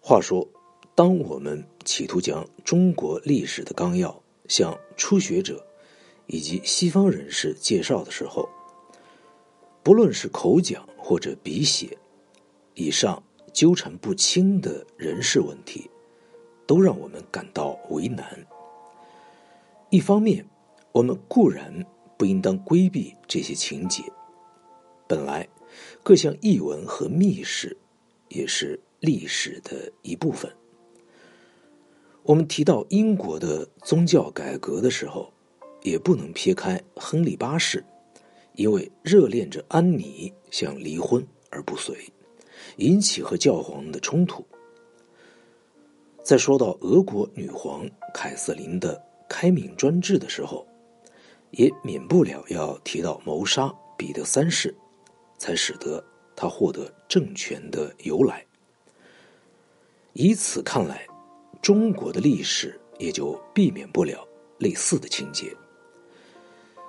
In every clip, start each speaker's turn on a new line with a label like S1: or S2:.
S1: 话说，当我们企图将中国历史的纲要向初学者以及西方人士介绍的时候，不论是口讲或者笔写，以上纠缠不清的人事问题，都让我们感到为难。一方面，我们固然不应当规避这些情节，本来各项译文和密事也是历史的一部分。我们提到英国的宗教改革的时候，也不能撇开亨利八世。因为热恋着安妮，想离婚而不遂，引起和教皇的冲突。在说到俄国女皇凯瑟琳的开明专制的时候，也免不了要提到谋杀彼得三世，才使得他获得政权的由来。以此看来，中国的历史也就避免不了类似的情节。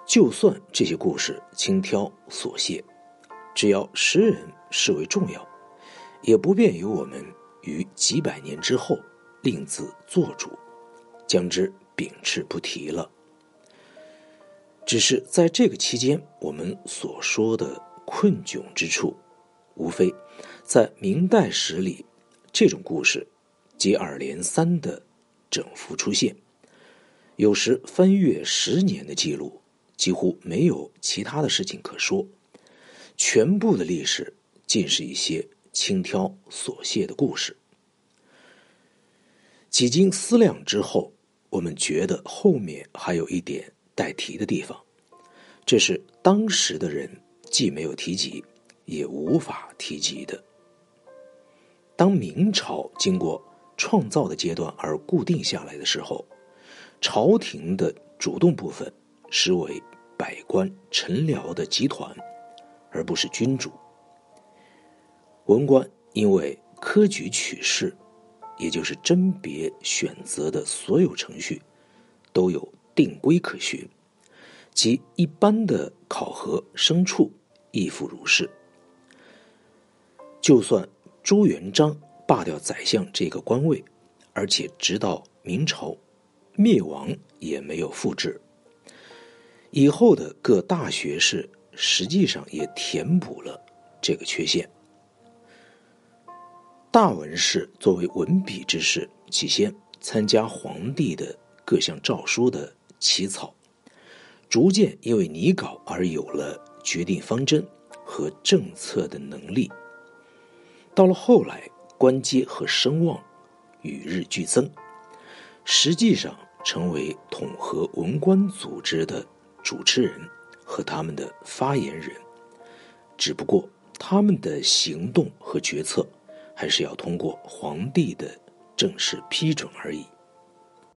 S1: 就算这些故事轻佻琐屑，只要诗人视为重要，也不便由我们于几百年之后另自做主，将之秉斥不提了。只是在这个期间，我们所说的困窘之处，无非在明代史里，这种故事接二连三的整幅出现，有时翻阅十年的记录。几乎没有其他的事情可说，全部的历史尽是一些轻佻琐屑的故事。几经思量之后，我们觉得后面还有一点待提的地方，这是当时的人既没有提及，也无法提及的。当明朝经过创造的阶段而固定下来的时候，朝廷的主动部分实为。百官臣僚的集团，而不是君主。文官因为科举取士，也就是甄别选择的所有程序，都有定规可循，即一般的考核升处亦复如是。就算朱元璋罢掉宰相这个官位，而且直到明朝灭亡也没有复制。以后的各大学士实际上也填补了这个缺陷。大文士作为文笔之士，起先参加皇帝的各项诏书的起草，逐渐因为拟稿而有了决定方针和政策的能力。到了后来，官阶和声望与日俱增，实际上成为统合文官组织的。主持人和他们的发言人，只不过他们的行动和决策，还是要通过皇帝的正式批准而已。